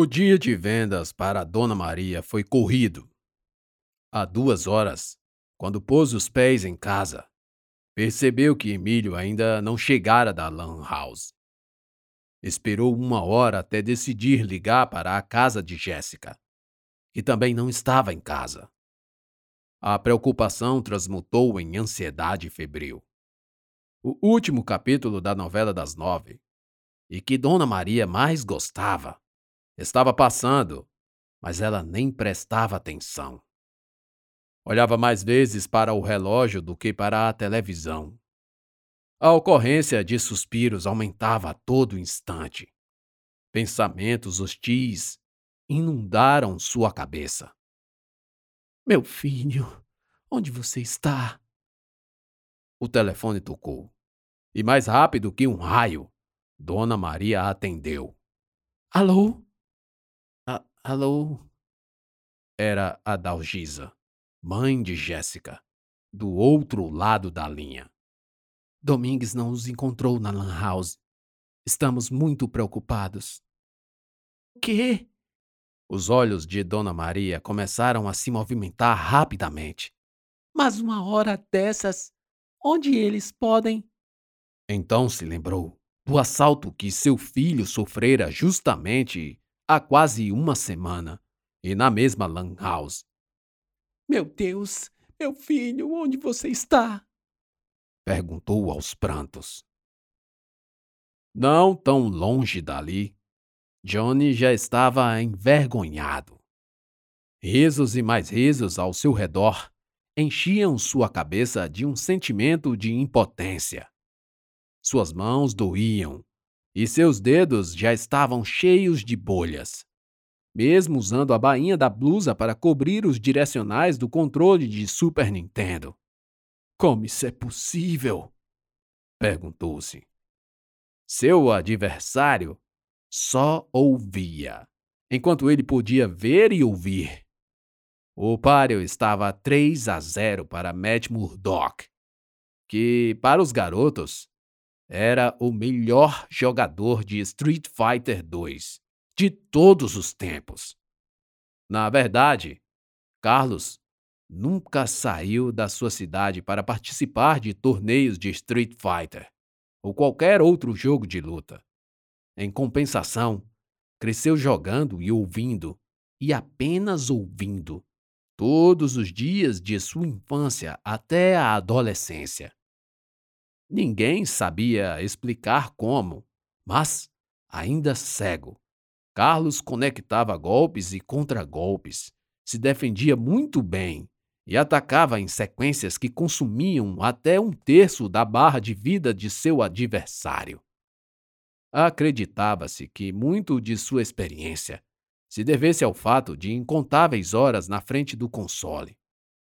O dia de vendas para Dona Maria foi corrido. Há duas horas, quando pôs os pés em casa, percebeu que Emílio ainda não chegara da Lan House. Esperou uma hora até decidir ligar para a casa de Jéssica, que também não estava em casa. A preocupação transmutou em ansiedade febril. O último capítulo da novela das nove, e que Dona Maria mais gostava, estava passando, mas ela nem prestava atenção. Olhava mais vezes para o relógio do que para a televisão. A ocorrência de suspiros aumentava a todo instante. Pensamentos hostis inundaram sua cabeça. Meu filho, onde você está? O telefone tocou. E mais rápido que um raio, Dona Maria atendeu. Alô? Alô? Era a Dalgisa, mãe de Jéssica, do outro lado da linha. Domingues não os encontrou na Lan House. Estamos muito preocupados. Que? Os olhos de Dona Maria começaram a se movimentar rapidamente. Mas uma hora dessas, onde eles podem? Então se lembrou do assalto que seu filho sofrera justamente há quase uma semana e na mesma Lan House. Meu Deus, meu filho, onde você está? perguntou aos prantos. Não tão longe dali, Johnny já estava envergonhado. Risos e mais risos ao seu redor enchiam sua cabeça de um sentimento de impotência. Suas mãos doíam e seus dedos já estavam cheios de bolhas. Mesmo usando a bainha da blusa para cobrir os direcionais do controle de Super Nintendo. Como isso é possível? perguntou-se. Seu adversário só ouvia, enquanto ele podia ver e ouvir. O páreo estava 3 a 0 para Matt Murdock, que, para os garotos, era o melhor jogador de Street Fighter 2 de todos os tempos. Na verdade, Carlos nunca saiu da sua cidade para participar de torneios de Street Fighter ou qualquer outro jogo de luta. Em compensação, cresceu jogando e ouvindo, e apenas ouvindo, todos os dias de sua infância até a adolescência. Ninguém sabia explicar como, mas, ainda cego, Carlos conectava golpes e contragolpes, se defendia muito bem e atacava em sequências que consumiam até um terço da barra de vida de seu adversário. Acreditava-se que muito de sua experiência se devesse ao fato de incontáveis horas na frente do console,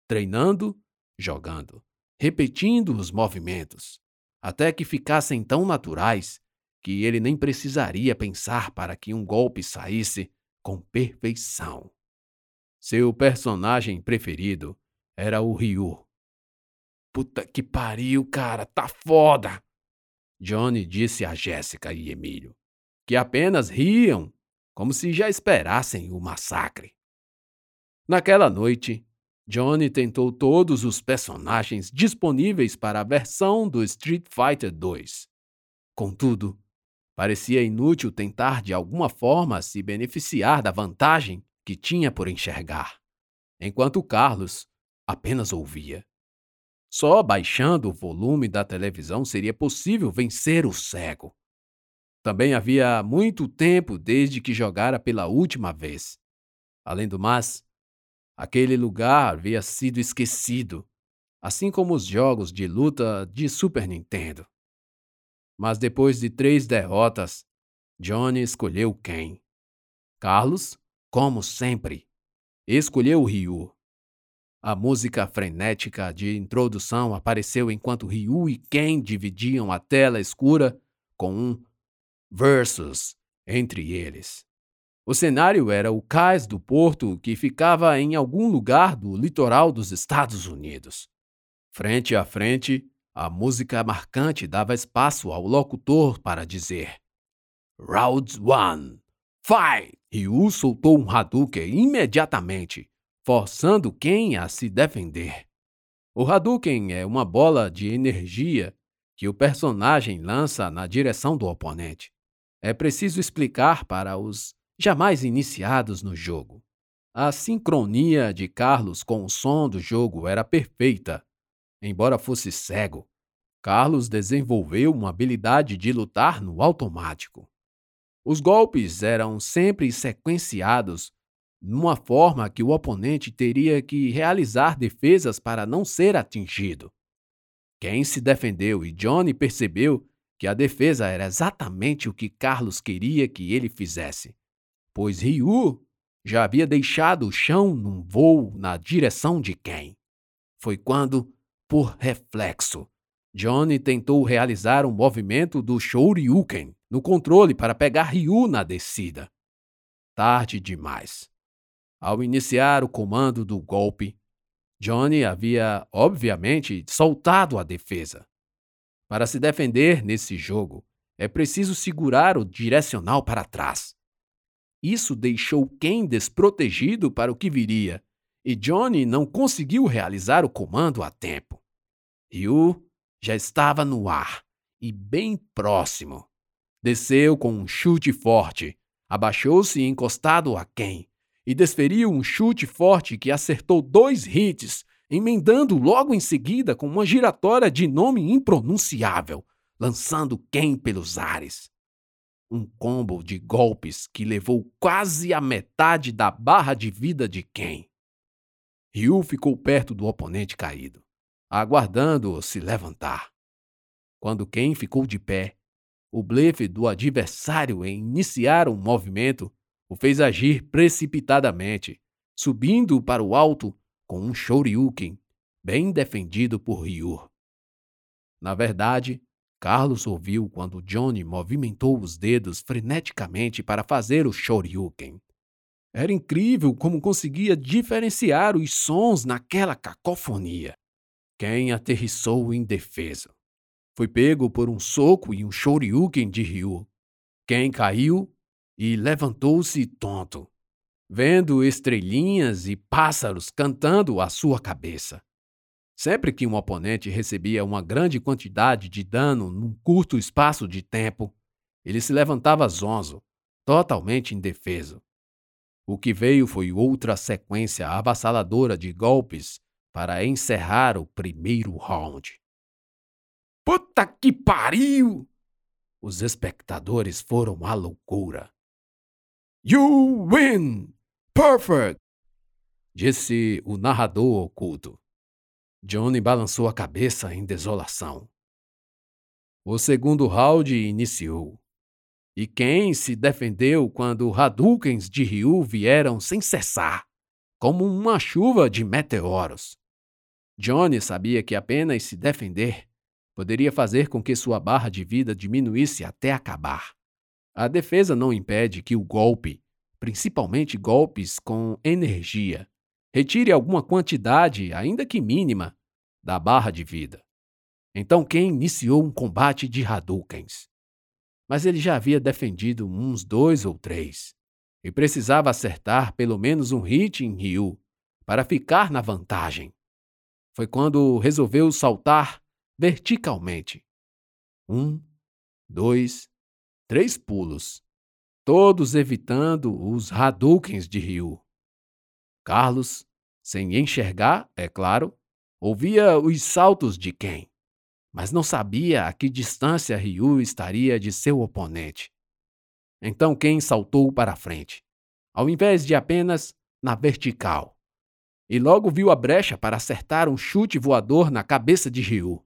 treinando, jogando, repetindo os movimentos, até que ficassem tão naturais que ele nem precisaria pensar para que um golpe saísse com perfeição. Seu personagem preferido era o Ryu. Puta que pariu, cara, tá foda! Johnny disse a Jéssica e Emílio, que apenas riam, como se já esperassem o massacre. Naquela noite, Johnny tentou todos os personagens disponíveis para a versão do Street Fighter 2. Contudo, parecia inútil tentar de alguma forma se beneficiar da vantagem que tinha por enxergar, enquanto Carlos apenas ouvia. Só baixando o volume da televisão seria possível vencer o cego. Também havia muito tempo desde que jogara pela última vez. Além do mais, aquele lugar havia sido esquecido, assim como os jogos de luta de Super Nintendo. Mas depois de três derrotas, Johnny escolheu quem? Carlos, como sempre, escolheu Ryu. A música frenética de introdução apareceu enquanto Ryu e Ken dividiam a tela escura com um versus entre eles. O cenário era o cais do porto que ficava em algum lugar do litoral dos Estados Unidos. Frente a frente, a música marcante dava espaço ao locutor para dizer: Round 1, Fight! Ryu soltou um Hadouken imediatamente, forçando Ken a se defender. O Hadouken é uma bola de energia que o personagem lança na direção do oponente. É preciso explicar para os jamais iniciados no jogo. A sincronia de Carlos com o som do jogo era perfeita. Embora fosse cego, Carlos desenvolveu uma habilidade de lutar no automático. Os golpes eram sempre sequenciados numa forma que o oponente teria que realizar defesas para não ser atingido. Quem se defendeu e Johnny percebeu que a defesa era exatamente o que Carlos queria que ele fizesse, pois Ryu já havia deixado o chão num voo na direção de Ken. Foi quando, por reflexo, Johnny tentou realizar um movimento do Shoryuken no controle para pegar Ryu na descida. Tarde demais. Ao iniciar o comando do golpe, Johnny havia, obviamente, soltado a defesa. Para se defender nesse jogo, é preciso segurar o direcional para trás. Isso deixou Ken desprotegido para o que viria, e Johnny não conseguiu realizar o comando a tempo. Ryu já estava no ar e bem próximo. Desceu com um chute forte, abaixou-se encostado a Ken e desferiu um chute forte que acertou dois hits, emendando logo em seguida com uma giratória de nome impronunciável, lançando Ken pelos ares. Um combo de golpes que levou quase a metade da barra de vida de Ken. Ryu ficou perto do oponente caído, aguardando-o se levantar. Quando Ken ficou de pé, o blefe do adversário em iniciar um movimento o fez agir precipitadamente, subindo para o alto com um Shoryuken, bem defendido por Ryu. Na verdade, Carlos ouviu quando Johnny movimentou os dedos freneticamente para fazer o Shoryuken. Era incrível como conseguia diferenciar os sons naquela cacofonia. Quem aterrissou indefeso. Foi pego por um soco e um Shoryuken de Ryu. Quem caiu e levantou-se tonto, vendo estrelinhas e pássaros cantando à sua cabeça. Sempre que um oponente recebia uma grande quantidade de dano num curto espaço de tempo, ele se levantava zonzo, totalmente indefeso. O que veio foi outra sequência avassaladora de golpes para encerrar o primeiro round. Puta que pariu! Os espectadores foram à loucura. You win! Perfect! Disse o narrador oculto. Johnny balançou a cabeça em desolação. O segundo round iniciou. E quem se defendeu quando Hadoukens de Ryu vieram sem cessar, como uma chuva de meteoros. Johnny sabia que apenas se defender poderia fazer com que sua barra de vida diminuísse até acabar. A defesa não impede que o golpe, principalmente golpes com energia, retire alguma quantidade, ainda que mínima, da barra de vida. Então Ken iniciou um combate de Hadoukens. Mas ele já havia defendido uns dois ou três, e precisava acertar pelo menos um hit em Ryu para ficar na vantagem. Foi quando resolveu saltar verticalmente. Um, dois, três pulos, todos evitando os Hadoukens de Ryu. Carlos, sem enxergar, é claro, ouvia os saltos de Ken, mas não sabia a que distância Ryu estaria de seu oponente. Então Ken saltou para a frente, ao invés de apenas na vertical, e logo viu a brecha para acertar um chute voador na cabeça de Ryu.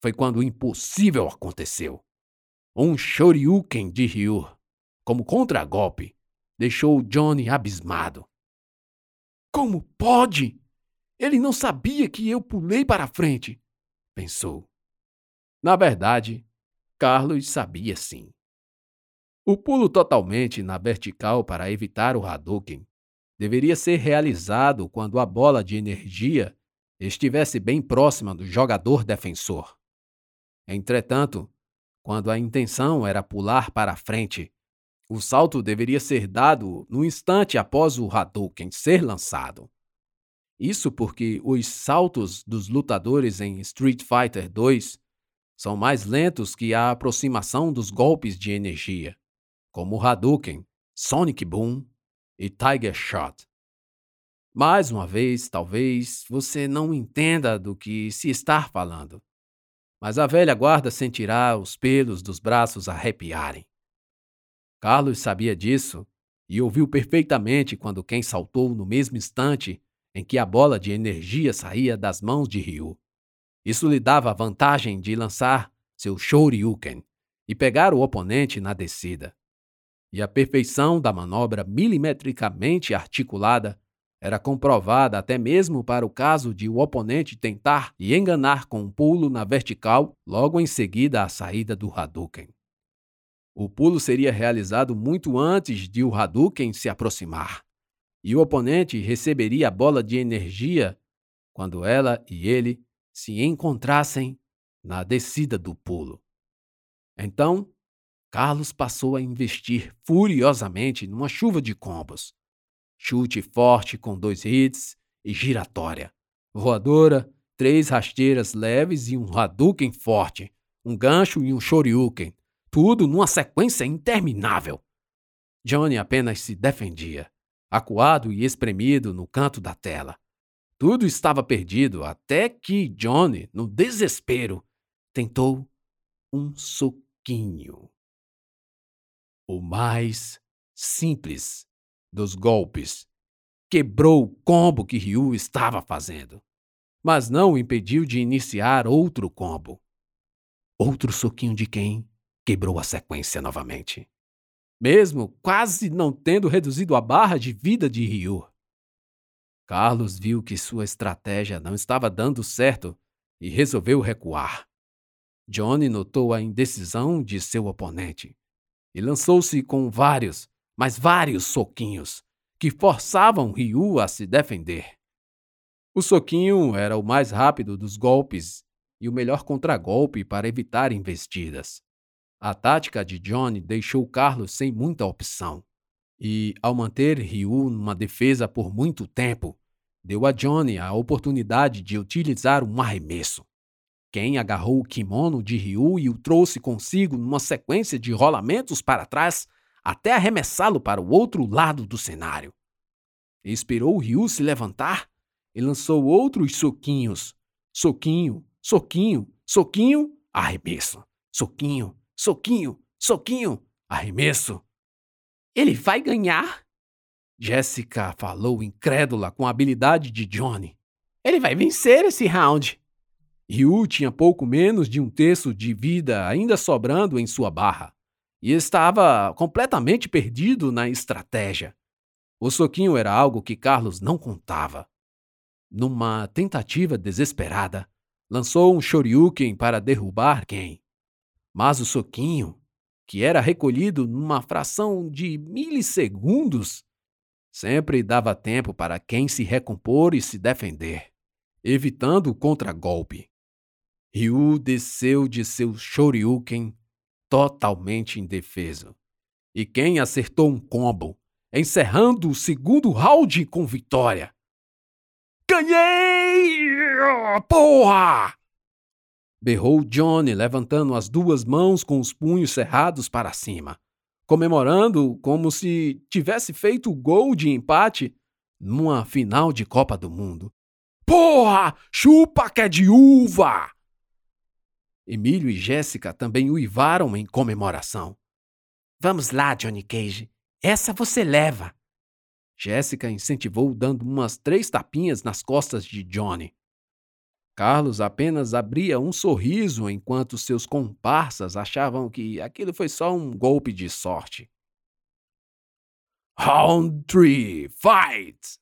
Foi quando o impossível aconteceu. Um Shoryuken de Ryu, como contragolpe, deixou Johnny abismado. Como pode? Ele não sabia que eu pulei para frente, pensou. Na verdade, Carlos sabia sim. O pulo totalmente na vertical para evitar o Hadouken deveria ser realizado quando a bola de energia estivesse bem próxima do jogador defensor. Entretanto, quando a intenção era pular para a frente, O salto deveria ser dado no instante após o Hadouken ser lançado. Isso porque os saltos dos lutadores em Street Fighter 2 são mais lentos que a aproximação dos golpes de energia, como Hadouken, Sonic Boom e Tiger Shot. Mais uma vez, talvez você não entenda do que se está falando, mas a velha guarda sentirá os pelos dos braços arrepiarem. Carlos sabia disso e ouviu perfeitamente quando Ken saltou no mesmo instante em que a bola de energia saía das mãos de Ryu. Isso lhe dava a vantagem de lançar seu Shoryuken e pegar o oponente na descida. E a perfeição da manobra milimetricamente articulada era comprovada até mesmo para o caso de o oponente tentar e enganar com um pulo na vertical logo em seguida à saída do Hadouken. O pulo seria realizado muito antes de o Hadouken se aproximar, e o oponente receberia a bola de energia quando ela e ele se encontrassem na descida do pulo. Então, Carlos passou a investir furiosamente numa chuva de combos. Chute forte com dois hits e giratória. Voadora, três rasteiras leves e um Hadouken forte, um gancho e um Shoryuken, tudo numa sequência interminável. Johnny apenas se defendia, acuado e espremido no canto da tela. Tudo estava perdido até que Johnny, no desespero, tentou um soquinho. O mais simples dos golpes quebrou o combo que Ryu estava fazendo, mas não o impediu de iniciar outro combo. Outro soquinho de quem quebrou a sequência novamente. Mesmo quase não tendo reduzido a barra de vida de Ryu. Carlos viu que sua estratégia não estava dando certo e resolveu recuar. Johnny notou a indecisão de seu oponente e lançou-se com vários, mas vários soquinhos que forçavam Ryu a se defender. O soquinho era o mais rápido dos golpes e o melhor contragolpe para evitar investidas. A tática de Johnny deixou Carlos sem muita opção. E, ao manter Ryu numa defesa por muito tempo, deu a Johnny a oportunidade de utilizar um arremesso. Ken agarrou o kimono de Ryu e o trouxe consigo numa sequência de rolamentos para trás até arremessá-lo para o outro lado do cenário. Esperou Ryu se levantar e lançou outros soquinhos. Soquinho, soquinho, soquinho, arremesso. Soquinho, Soquinho, soquinho, arremesso. Ele vai ganhar? Jéssica falou incrédula com a habilidade de Johnny. Ele vai vencer esse round. Ryu tinha pouco menos de um terço de vida ainda sobrando em sua barra e estava completamente perdido na estratégia. O soquinho era algo que Carlos não contava. Numa tentativa desesperada, lançou um Shoryuken para derrubar quem? Mas o soquinho, que era recolhido numa fração de milissegundos, sempre dava tempo para quem se recompor e se defender, evitando o contragolpe. Ryu desceu de seu Shoryuken totalmente indefeso. E quem acertou um combo, encerrando o segundo round com vitória. Ganhei! Porra! Berrou Johnny, levantando as duas mãos com os punhos cerrados para cima, comemorando como se tivesse feito o gol de empate numa final de Copa do Mundo. Porra! Chupa que é de uva! Emílio e Jéssica também uivaram em comemoração. Vamos lá, Johnny Cage. Essa você leva. Jéssica incentivou, dando umas três tapinhas nas costas de Johnny. Carlos apenas abria um sorriso enquanto seus comparsas achavam que aquilo foi só um golpe de sorte. Round 3, fight!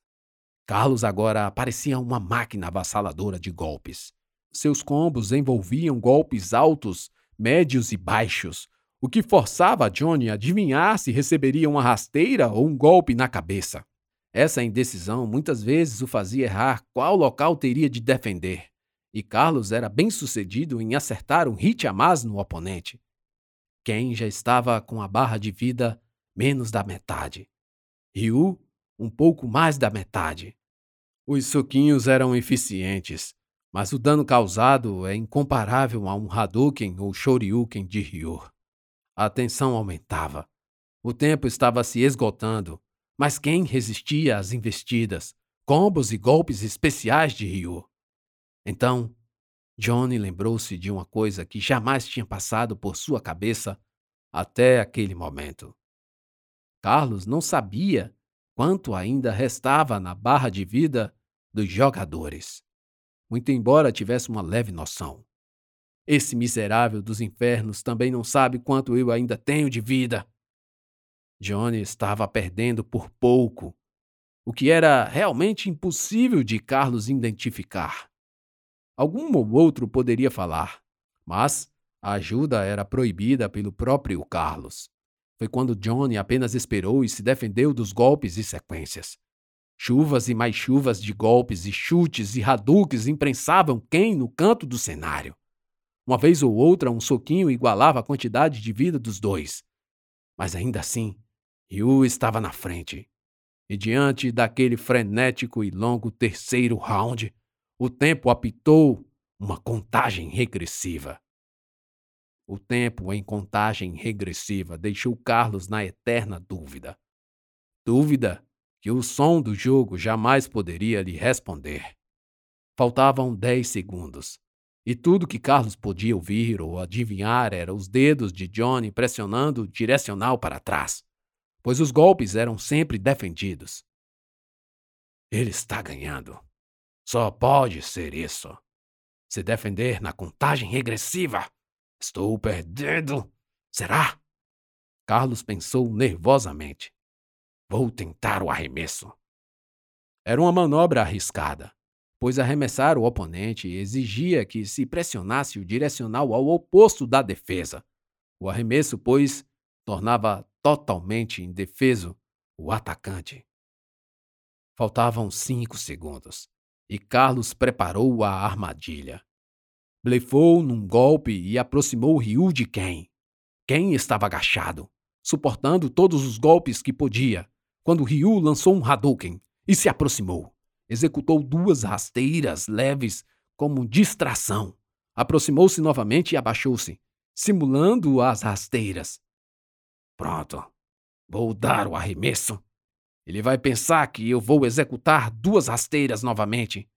Carlos agora parecia uma máquina avassaladora de golpes. Seus combos envolviam golpes altos, médios e baixos, o que forçava Johnny a adivinhar se receberia uma rasteira ou um golpe na cabeça. Essa indecisão muitas vezes o fazia errar qual local teria de defender e Carlos era bem sucedido em acertar um hit a mais no oponente. Ken já estava com a barra de vida menos da metade. Ryu, um pouco mais da metade. Os soquinhos eram eficientes, mas o dano causado é incomparável a um Hadouken ou Shoryuken de Ryu. A tensão aumentava. O tempo estava se esgotando, mas quem resistia às investidas, combos e golpes especiais de Ryu? Então, Johnny lembrou-se de uma coisa que jamais tinha passado por sua cabeça até aquele momento. Carlos não sabia quanto ainda restava na barra de vida dos jogadores, muito embora tivesse uma leve noção. Esse miserável dos infernos também não sabe quanto eu ainda tenho de vida. Johnny estava perdendo por pouco, o que era realmente impossível de Carlos identificar. Algum ou outro poderia falar, mas a ajuda era proibida pelo próprio Carlos. Foi quando Johnny apenas esperou e se defendeu dos golpes e sequências. Chuvas e mais chuvas de golpes e chutes e hadouks imprensavam Ken no canto do cenário. Uma vez ou outra, um soquinho igualava a quantidade de vida dos dois. Mas ainda assim, Ryu estava na frente. E diante daquele frenético e longo terceiro round, o tempo apitou uma contagem regressiva. O tempo em contagem regressiva deixou Carlos na eterna dúvida. Dúvida que o som do jogo jamais poderia lhe responder. Faltavam dez segundos, e tudo que Carlos podia ouvir ou adivinhar era os dedos de Johnny pressionando o direcional para trás, pois os golpes eram sempre defendidos. Ele está ganhando. Só pode ser isso. Se defender na contagem regressiva. Estou perdendo. Será? Carlos pensou nervosamente. Vou tentar o arremesso. Era uma manobra arriscada, pois arremessar o oponente exigia que se pressionasse o direcional ao oposto da defesa. O arremesso, pois, tornava totalmente indefeso o atacante. Faltavam cinco segundos e Carlos preparou a armadilha. Blefou num golpe e aproximou Ryu de Ken. Ken estava agachado, suportando todos os golpes que podia, quando Ryu lançou um Hadouken e se aproximou. Executou duas rasteiras leves como distração. Aproximou-se novamente e abaixou-se, simulando as rasteiras. Pronto. Vou dar o arremesso. Ele vai pensar que eu vou executar duas rasteiras novamente,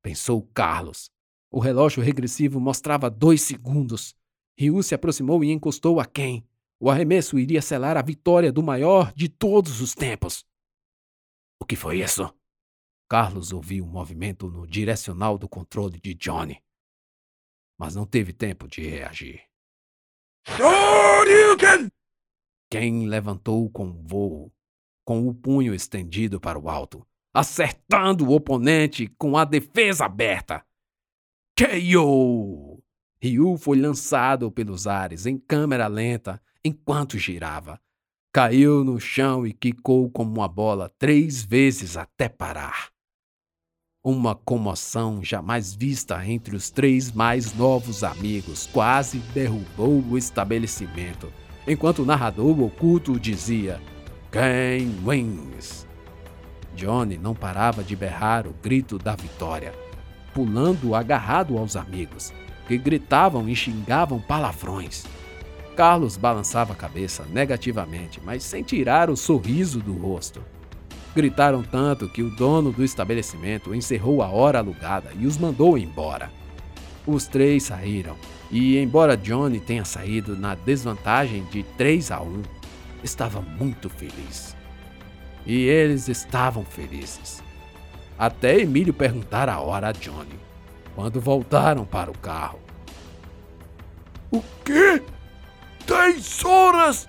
pensou Carlos. O relógio regressivo mostrava dois segundos. Ryu se aproximou e encostou a Ken. O arremesso iria selar a vitória do maior de todos os tempos. O que foi isso? Carlos ouviu um movimento no direcional do controle de Johnny, mas não teve tempo de reagir. Shoryuken! Ken levantou com voo, com o punho estendido para o alto, acertando o oponente com a defesa aberta. KO! Ryu foi lançado pelos ares em câmera lenta enquanto girava. Caiu no chão e quicou como uma bola três vezes até parar. Uma comoção jamais vista entre os três mais novos amigos quase derrubou o estabelecimento, enquanto o narrador oculto dizia: Quem wins? Johnny não parava de berrar o grito da vitória pulando agarrado aos amigos, que gritavam e xingavam palavrões. Carlos balançava a cabeça negativamente, mas sem tirar o sorriso do rosto. Gritaram tanto que o dono do estabelecimento encerrou a hora alugada e os mandou embora. Os três saíram, e embora Johnny tenha saído na desvantagem de 3 a 1, estava muito feliz. E eles estavam felizes até Emílio perguntar a hora a Johnny, quando voltaram para o carro. O quê? Dez horas?